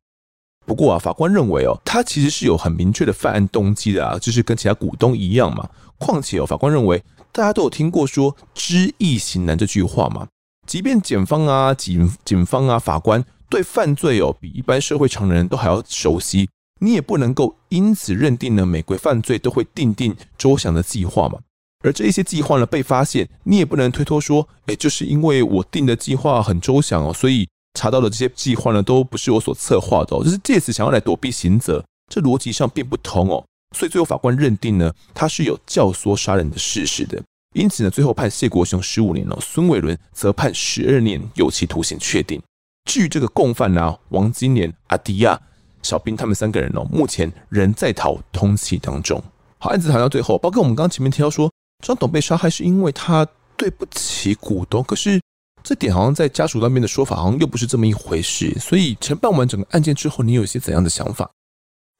不过啊，法官认为哦，他其实是有很明确的犯案动机的啊，就是跟其他股东一样嘛。况且哦，法官认为。大家都有听过说“知易行难”这句话嘛？即便检方啊、警警方啊、法官对犯罪哦比一般社会常人都还要熟悉，你也不能够因此认定呢，每回犯罪都会订定周详的计划嘛。而这一些计划呢被发现，你也不能推脱说，哎，就是因为我定的计划很周详哦，所以查到的这些计划呢都不是我所策划的哦，就是借此想要来躲避刑责，这逻辑上并不通哦。所以最后法官认定呢，他是有教唆杀人的事实的，因此呢，最后判谢国雄十五年哦，孙伟伦则判十二年有期徒刑确定。至于这个共犯呢、王金莲、阿迪亚、小兵他们三个人哦，目前仍在逃通缉当中。好，案子谈到最后，包括我们刚刚前面提到说，张董被杀害是因为他对不起股东，可是这点好像在家属那边的说法好像又不是这么一回事。所以承办完整个案件之后，你有一些怎样的想法？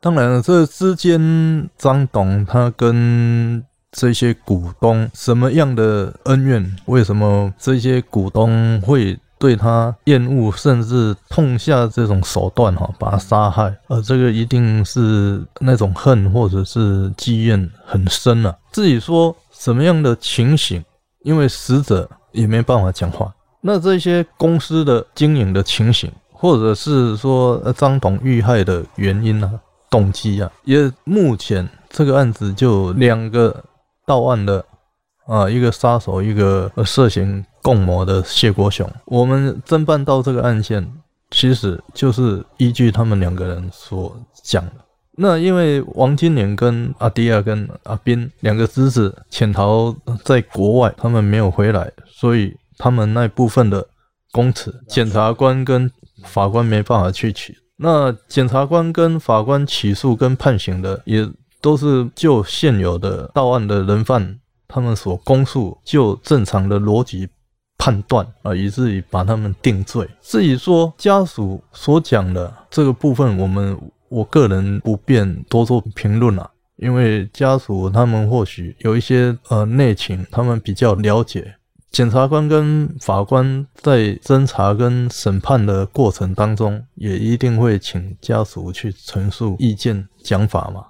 当然了，这之间张董他跟这些股东什么样的恩怨？为什么这些股东会对他厌恶，甚至痛下这种手段哈，把他杀害？而这个一定是那种恨或者是积怨很深了。自己说什么样的情形，因为死者也没办法讲话。那这些公司的经营的情形，或者是说张董遇害的原因呢？动机啊，也目前这个案子就两个到案的啊，一个杀手，一个涉嫌共谋的谢国雄。我们侦办到这个案件，其实就是依据他们两个人所讲的。那因为王金莲跟阿迪亚跟阿斌两个侄子潜逃在国外，他们没有回来，所以他们那部分的供词，检察官跟法官没办法去取。那检察官跟法官起诉跟判刑的，也都是就现有的到案的人犯，他们所供述，就正常的逻辑判断啊，以至于把他们定罪。至于说家属所讲的这个部分，我们我个人不便多做评论了，因为家属他们或许有一些呃内情，他们比较了解。检察官跟法官在侦查跟审判的过程当中，也一定会请家属去陈述意见讲法嘛。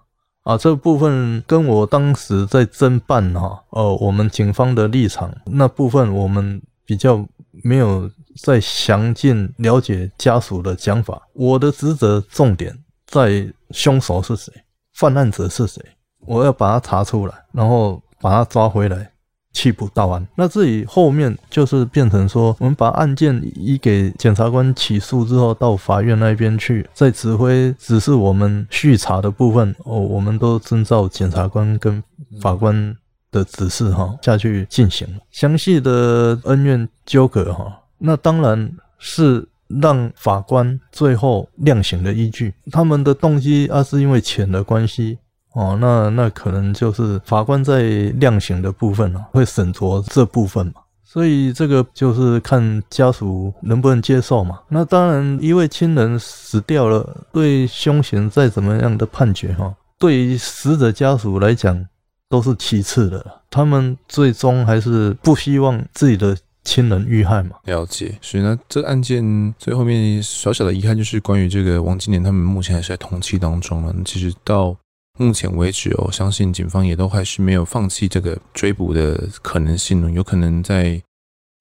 啊，这部分跟我当时在侦办哈，呃，我们警方的立场那部分，我们比较没有再详尽了解家属的讲法。我的职责重点在凶手是谁，犯案者是谁，我要把他查出来，然后把他抓回来。缉捕到案，那至于后面就是变成说，我们把案件移给检察官起诉之后，到法院那边去再指挥，只是我们续查的部分哦，我们都遵照检察官跟法官的指示哈下去进行。详细的恩怨纠葛哈，那当然是让法官最后量刑的依据。他们的动机啊，是因为钱的关系。哦，那那可能就是法官在量刑的部分啊，会审酌这部分嘛，所以这个就是看家属能不能接受嘛。那当然，一位亲人死掉了，对凶嫌再怎么样的判决哈，对于死者家属来讲都是其次的，他们最终还是不希望自己的亲人遇害嘛。了解，所以呢，这个案件最后面小小的遗憾就是关于这个王金莲他们目前还是在通缉当中了。其实到目前为止哦，相信警方也都还是没有放弃这个追捕的可能性呢。有可能在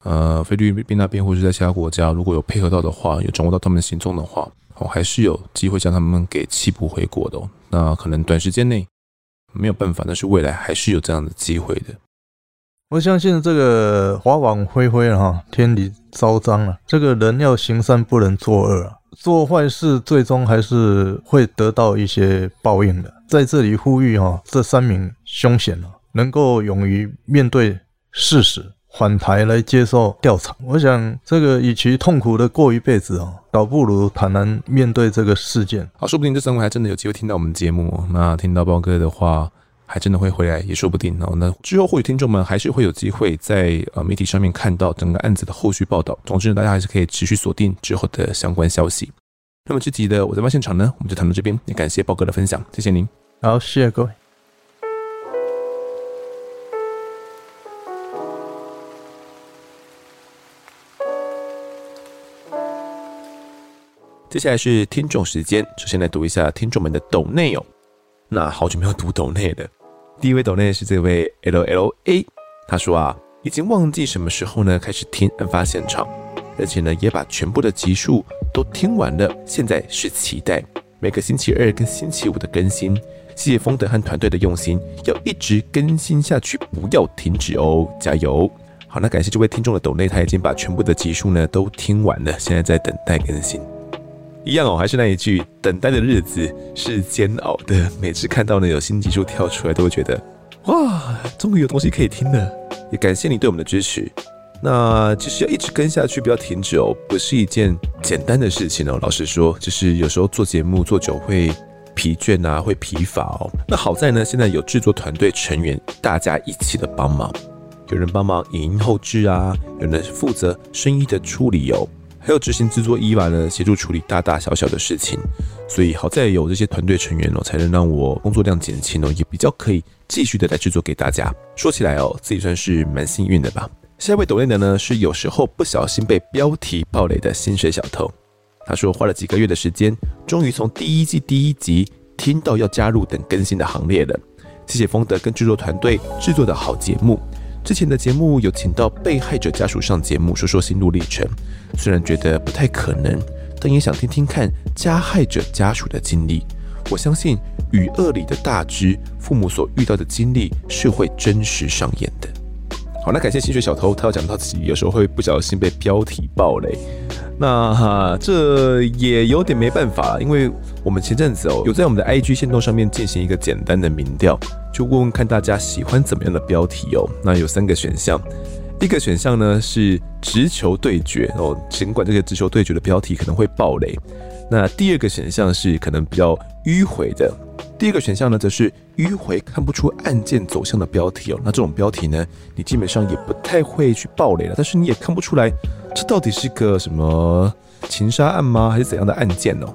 呃菲律宾那边，或者在其他国家，如果有配合到的话，有掌握到他们行踪的话，哦，还是有机会将他们给缉捕回国的哦。那可能短时间内没有办法，但是未来还是有这样的机会的。我相信这个法网恢恢了哈，天理昭彰了。这个人要行善，不能作恶啊。做坏事，最终还是会得到一些报应的。在这里呼吁哈，这三名凶嫌啊，能够勇于面对事实，返台来接受调查。我想，这个与其痛苦的过一辈子啊，倒不如坦然面对这个事件。好，说不定这三位还真的有机会听到我们节目。那听到包哥的话。还真的会回来也说不定哦。那之后或许听众们还是会有机会在呃媒体上面看到整个案子的后续报道。总之，大家还是可以持续锁定之后的相关消息。那么这集的我在案发现场呢，我们就谈到这边，也感谢豹哥的分享，谢谢您。好，谢谢各位。接下来是听众时间，首先来读一下听众们的抖内哦。那好久没有读抖内了，第一位抖内是这位 L L A，他说啊，已经忘记什么时候呢开始听案发现场，而且呢也把全部的集数都听完了，现在是期待每个星期二跟星期五的更新。谢谢丰德和团队的用心，要一直更新下去，不要停止哦，加油！好，那感谢这位听众的抖内，他已经把全部的集数呢都听完了，现在在等待更新。一样哦，还是那一句，等待的日子是煎熬的。每次看到呢有新集数跳出来，都会觉得哇，终于有东西可以听了。也感谢你对我们的支持。那其实要一直跟下去，不要停止哦，不是一件简单的事情哦。老实说，就是有时候做节目做久会疲倦啊，会疲乏哦。那好在呢，现在有制作团队成员大家一起的帮忙，有人帮忙影音后制啊，有人负责声音的处理哦。还有执行制作伊娃呢，协助处理大大小小的事情，所以好在有这些团队成员哦，才能让我工作量减轻哦，也比较可以继续的来制作给大家。说起来哦，自己算是蛮幸运的吧。下一位抖内的呢，是有时候不小心被标题爆雷的薪水小偷。他说花了几个月的时间，终于从第一季第一集听到要加入等更新的行列了。谢谢丰德跟制作团队制作的好节目。之前的节目有请到被害者家属上节目说说心路历程，虽然觉得不太可能，但也想听听看加害者家属的经历。我相信《与恶里的大枝》父母所遇到的经历是会真实上演的。好，那感谢薪水小偷，他要讲到自己有时候会不小心被标题爆雷。那哈，这也有点没办法，因为我们前阵子哦，有在我们的 IG 线动上面进行一个简单的民调，就问问看大家喜欢怎么样的标题哦。那有三个选项，第一个选项呢是直球对决哦，尽管这个直球对决的标题可能会爆雷。那第二个选项是可能比较迂回的，第二个选项呢则是迂回看不出案件走向的标题哦。那这种标题呢，你基本上也不太会去爆雷了，但是你也看不出来。这到底是个什么情杀案吗？还是怎样的案件呢？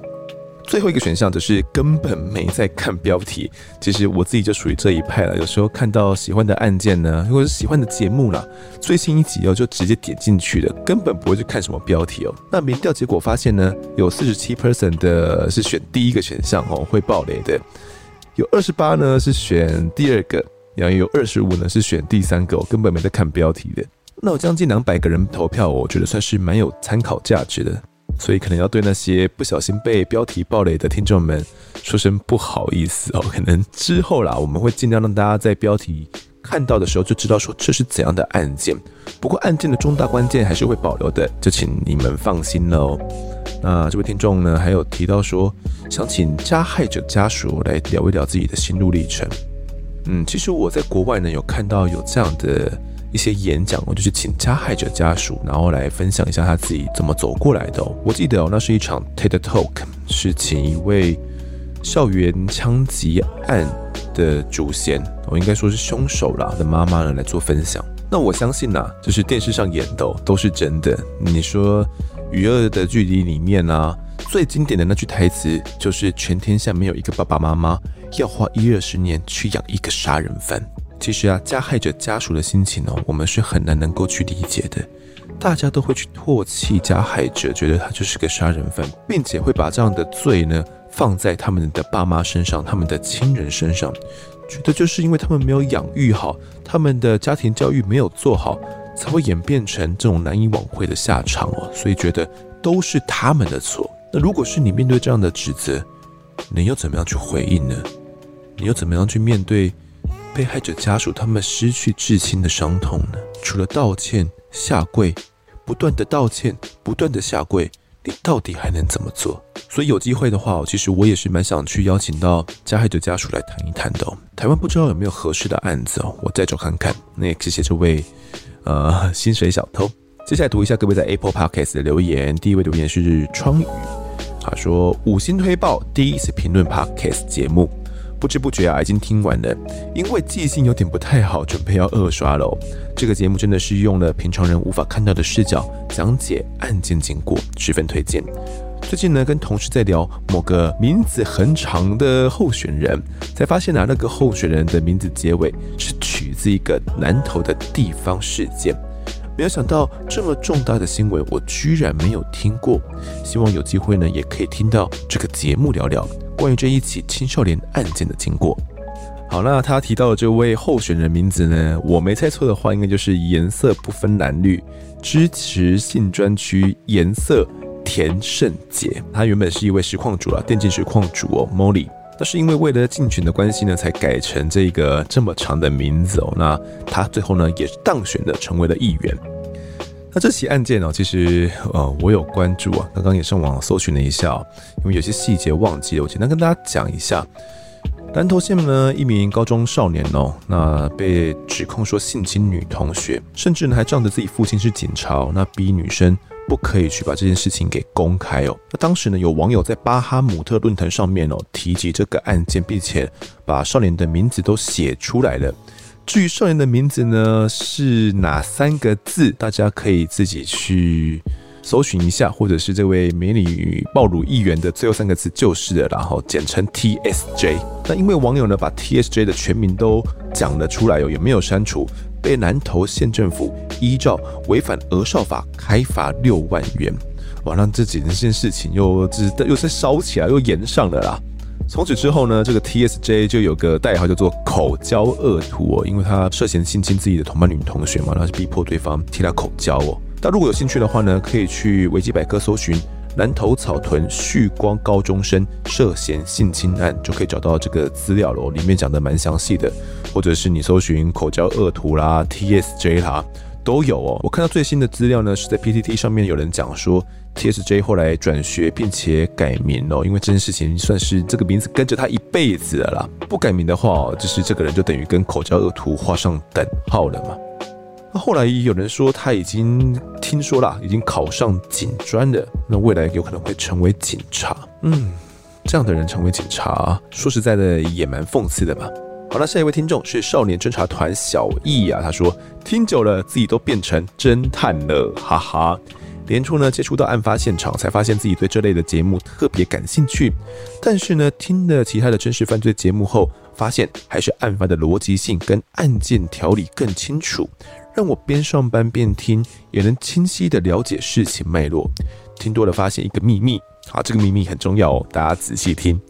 最后一个选项则是根本没在看标题。其实我自己就属于这一派了。有时候看到喜欢的案件呢，或者是喜欢的节目啦，最新一集哦，就直接点进去的，根本不会去看什么标题哦。那民调结果发现呢，有四十七 percent 的是选第一个选项哦，会爆雷的；有二十八呢是选第二个，然后有二十五呢是选第三个，我根本没在看标题的。那我将近两百个人投票，我觉得算是蛮有参考价值的，所以可能要对那些不小心被标题暴雷的听众们说声不好意思哦。可能之后啦，我们会尽量让大家在标题看到的时候就知道说这是怎样的案件。不过案件的重大关键还是会保留的，就请你们放心了哦。那这位听众呢，还有提到说想请加害者家属来聊一聊自己的心路历程。嗯，其实我在国外呢有看到有这样的。一些演讲，我就是请加害者家属，然后来分享一下他自己怎么走过来的。我记得哦，那是一场 TED Talk，是请一位校园枪击案的祖先，我应该说是凶手啦的妈妈呢来做分享。那我相信呐，就是电视上演的都是真的。你说《与恶的距离》里面啊，最经典的那句台词就是“全天下没有一个爸爸妈妈要花一二十年去养一个杀人犯”。其实啊，加害者家属的心情哦，我们是很难能够去理解的。大家都会去唾弃加害者，觉得他就是个杀人犯，并且会把这样的罪呢放在他们的爸妈身上、他们的亲人身上，觉得就是因为他们没有养育好，他们的家庭教育没有做好，才会演变成这种难以挽回的下场哦。所以觉得都是他们的错。那如果是你面对这样的指责，你又怎么样去回应呢？你又怎么样去面对？被害者家属他们失去至亲的伤痛呢？除了道歉、下跪，不断的道歉、不断的下跪，你到底还能怎么做？所以有机会的话，其实我也是蛮想去邀请到加害者家属来谈一谈的。台湾不知道有没有合适的案子哦，我再找看看。那也谢谢这位呃薪水小偷。接下来读一下各位在 Apple Podcast 的留言。第一位留言是窗宇，他说五星推爆，第一次评论 Podcast 节目。不知不觉啊，已经听完了。因为记性有点不太好，准备要二刷了。这个节目真的是用了平常人无法看到的视角讲解案件经过，十分推荐。最近呢，跟同事在聊某个名字很长的候选人，才发现啊，那个候选人的名字结尾是取自一个南投的地方事件。没有想到这么重大的新闻，我居然没有听过。希望有机会呢，也可以听到这个节目聊聊关于这一起青少年案件的经过。好，那他提到的这位候选人名字呢，我没猜错的话，应该就是颜色不分蓝绿支持性专区颜色。田胜杰，他原本是一位实况主啊，电竞实况主哦，Molly。那是因为为了竞选的关系呢，才改成这个这么长的名字哦。那他最后呢，也是当选的，成为了议员。那这起案件呢，其实呃，我有关注啊，刚刚也上网搜寻了一下，因为有些细节忘记了，我简单跟大家讲一下。南投县呢，一名高中少年哦，那被指控说性侵女同学，甚至呢还仗着自己父亲是警察，那逼女生。不可以去把这件事情给公开哦。那当时呢，有网友在巴哈姆特论坛上面哦提及这个案件，并且把少年的名字都写出来了。至于少年的名字呢是哪三个字，大家可以自己去搜寻一下，或者是这位美女爆乳议员的最后三个字就是了，然后简称 TSJ。那因为网友呢把 TSJ 的全名都讲了出来哦，也没有删除。被南投县政府依照违反儿少法开罚六万元，哇！让这几件事情又只又在烧起来，又延上了啦。从此之后呢，这个 TSJ 就有个代号叫做“口交恶徒”哦，因为他涉嫌性侵自己的同班女同学嘛，然后是逼迫对方替他口交哦。那如果有兴趣的话呢，可以去维基百科搜寻。南投草屯旭光高中生涉嫌性侵案，就可以找到这个资料了。里面讲的蛮详细的，或者是你搜寻口交恶徒啦、TSJ 啦，都有哦。我看到最新的资料呢，是在 PTT 上面有人讲说，TSJ 后来转学并且改名哦，因为这件事情算是这个名字跟着他一辈子了啦。不改名的话，就是这个人就等于跟口交恶徒画上等号了嘛。那后来有人说他已经听说了，已经考上警专了，那未来有可能会成为警察。嗯，这样的人成为警察，说实在的也蛮讽刺的吧。好了，下一位听众是少年侦查团小易啊，他说听久了自己都变成侦探了，哈哈。年初呢接触到案发现场，才发现自己对这类的节目特别感兴趣。但是呢，听了其他的真实犯罪节目后，发现还是案发的逻辑性跟案件条理更清楚。让我边上班边听，也能清晰地了解事情脉络。听多了，发现一个秘密，好，这个秘密很重要哦，大家仔细听。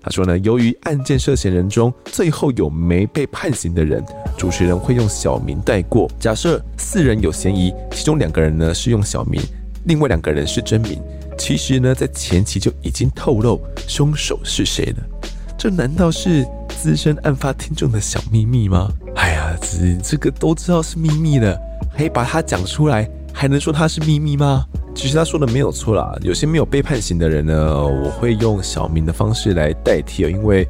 他说呢，由于案件涉嫌人中最后有没被判刑的人，主持人会用小名带过。假设四人有嫌疑，其中两个人呢是用小名，另外两个人是真名。其实呢，在前期就已经透露凶手是谁了。这难道是资深案发听众的小秘密吗？哎呀，这这个都知道是秘密了，还把它讲出来，还能说它是秘密吗？其实他说的没有错啦。有些没有被判刑的人呢，我会用小名的方式来代替，因为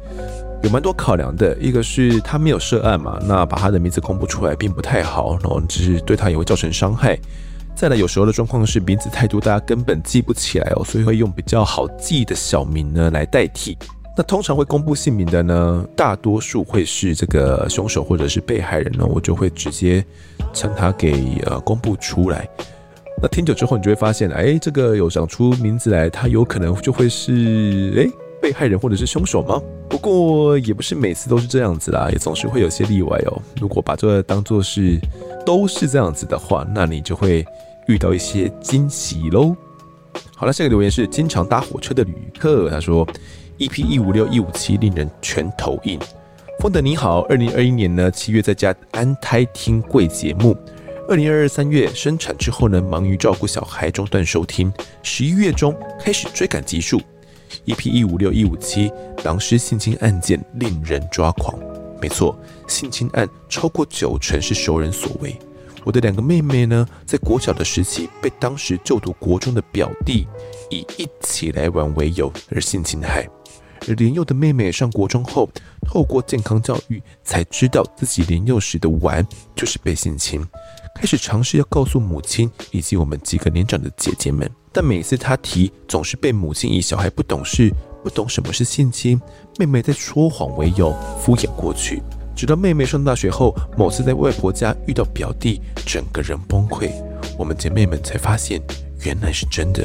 有蛮多考量的。一个是他没有涉案嘛，那把他的名字公布出来并不太好，然后只是对他也会造成伤害。再来，有时候的状况是名字太多，大家根本记不起来哦，所以会用比较好记的小名呢来代替。那通常会公布姓名的呢，大多数会是这个凶手或者是被害人呢，我就会直接将他给呃公布出来。那听久之后，你就会发现，哎，这个有讲出名字来，他有可能就会是哎被害人或者是凶手吗？不过也不是每次都是这样子啦，也总是会有些例外哦。如果把这个当做是都是这样子的话，那你就会遇到一些惊喜喽。好了，下一个留言是经常搭火车的旅客，他说。EP 一五六一五七令人拳头硬。风德你好，二零二一年呢七月在家安胎听贵节目，二零二二三月生产之后呢忙于照顾小孩中断收听，十一月中开始追赶集数。EP 一五六一五七狼师性侵案件令人抓狂，没错，性侵案超过九成是熟人所为。我的两个妹妹呢在国小的时期被当时就读国中的表弟以一起来玩为由而性侵害。而年幼的妹妹上国中后，透过健康教育，才知道自己年幼时的玩就是被性侵，开始尝试要告诉母亲以及我们几个年长的姐姐们，但每次她提，总是被母亲以小孩不懂事、不懂什么是性侵，妹妹在说谎为由敷衍过去。直到妹妹上大学后，某次在外婆家遇到表弟，整个人崩溃。我们姐妹们才发现，原来是真的。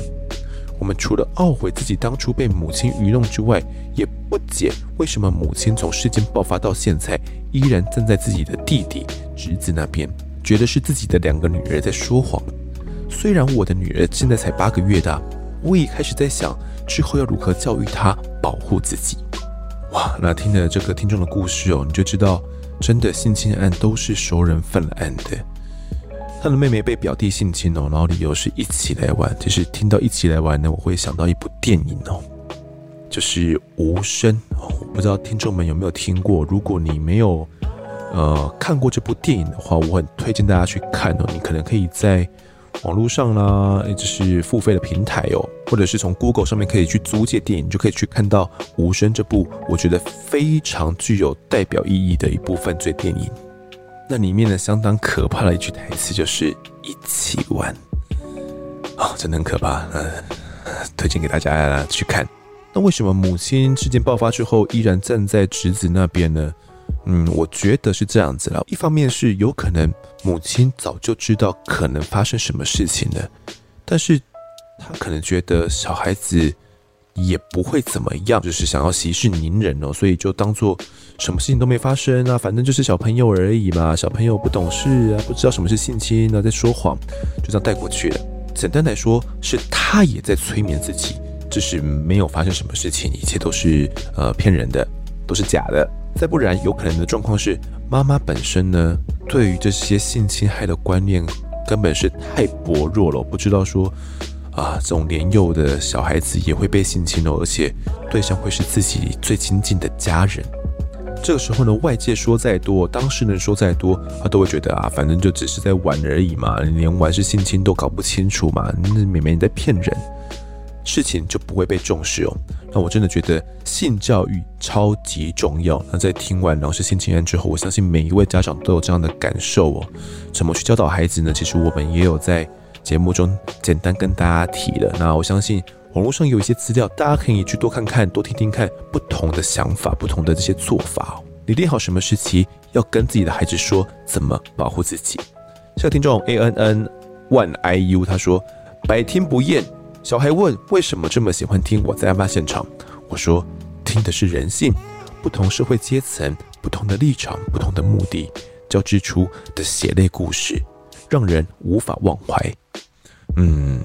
我们除了懊悔自己当初被母亲愚弄之外，也不解为什么母亲从事件爆发到现在，依然站在自己的弟弟、侄子那边，觉得是自己的两个女儿在说谎。虽然我的女儿现在才八个月大，我也开始在想，之后要如何教育她保护自己。哇，那听了这个听众的故事哦，你就知道，真的性侵案都是熟人犯了案的。他的妹妹被表弟性侵哦，然后理由是一起来玩。其实听到一起来玩呢，我会想到一部电影哦，就是《无声》。不知道听众们有没有听过？如果你没有呃看过这部电影的话，我很推荐大家去看哦。你可能可以在。网络上啦，也就是付费的平台哦，或者是从 Google 上面可以去租借电影，就可以去看到《无声》这部我觉得非常具有代表意义的一部犯罪电影。那里面呢，相当可怕的一句台词就是“一起玩”，哦，真的很可怕。嗯，推荐给大家去看。那为什么母亲事件爆发之后依然站在侄子那边呢？嗯，我觉得是这样子啦。一方面是有可能母亲早就知道可能发生什么事情了，但是她可能觉得小孩子也不会怎么样，就是想要息事宁人哦，所以就当做什么事情都没发生啊，反正就是小朋友而已嘛，小朋友不懂事啊，不知道什么是性侵啊，在说谎，就这样带过去了。简单来说，是他也在催眠自己，就是没有发生什么事情，一切都是呃骗人的，都是假的。再不然，有可能的状况是，妈妈本身呢，对于这些性侵害的观念根本是太薄弱了，不知道说，啊，这种年幼的小孩子也会被性侵哦，而且对象会是自己最亲近的家人。这个时候呢，外界说再多，当事人说再多，他都会觉得啊，反正就只是在玩而已嘛，连玩是性侵都搞不清楚嘛，那妹妹你在骗人。事情就不会被重视哦。那我真的觉得性教育超级重要。那在听完老师性侵案之后，我相信每一位家长都有这样的感受哦。怎么去教导孩子呢？其实我们也有在节目中简单跟大家提了。那我相信网络上有一些资料，大家可以去多看看、多听听看不同的想法、不同的这些做法哦。你练好什么时期要跟自己的孩子说怎么保护自己。下个听众 A N N One I U 他说：百听不厌。小孩问：“为什么这么喜欢听我在案发现场？”我说：“听的是人性，不同社会阶层、不同的立场、不同的目的交织出的血泪故事，让人无法忘怀。”嗯，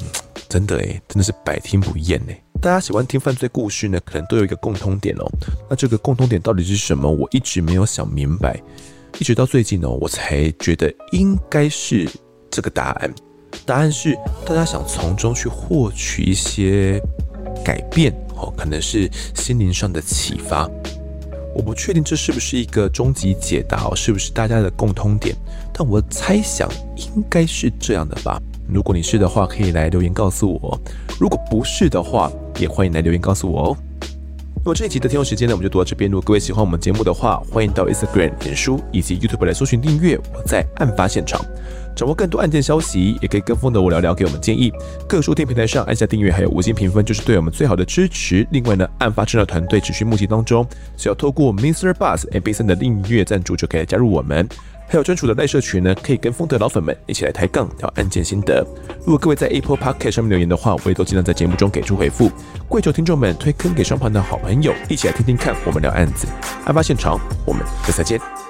真的诶，真的是百听不厌诶。大家喜欢听犯罪故事呢，可能都有一个共通点哦。那这个共通点到底是什么？我一直没有想明白，一直到最近呢，我才觉得应该是这个答案。答案是，大家想从中去获取一些改变哦，可能是心灵上的启发。我不确定这是不是一个终极解答哦，是不是大家的共通点？但我猜想应该是这样的吧。如果你是的话，可以来留言告诉我；如果不是的话，也欢迎来留言告诉我哦。那么这一集的听众时间呢，我们就读到这边。如果各位喜欢我们节目的话，欢迎到 Instagram、脸书以及 YouTube 来搜寻订阅。我在案发现场。掌握更多案件消息，也可以跟风的我聊聊，给我们建议。各收听平台上按下订阅，还有五星评分，就是对我们最好的支持。另外呢，案发侦查团队持续募集当中，只要透过 Mr. Bus MB3 的订阅赞助，就可以加入我们。还有专属的赖社群呢，可以跟风的老粉们一起来抬杠聊案件心得。如果各位在 Apple Podcast 上面留言的话，我也都尽量在节目中给出回复。跪求听众们推坑给双盘的好朋友，一起来听听看我们聊案子。案发现场，我们下次再见。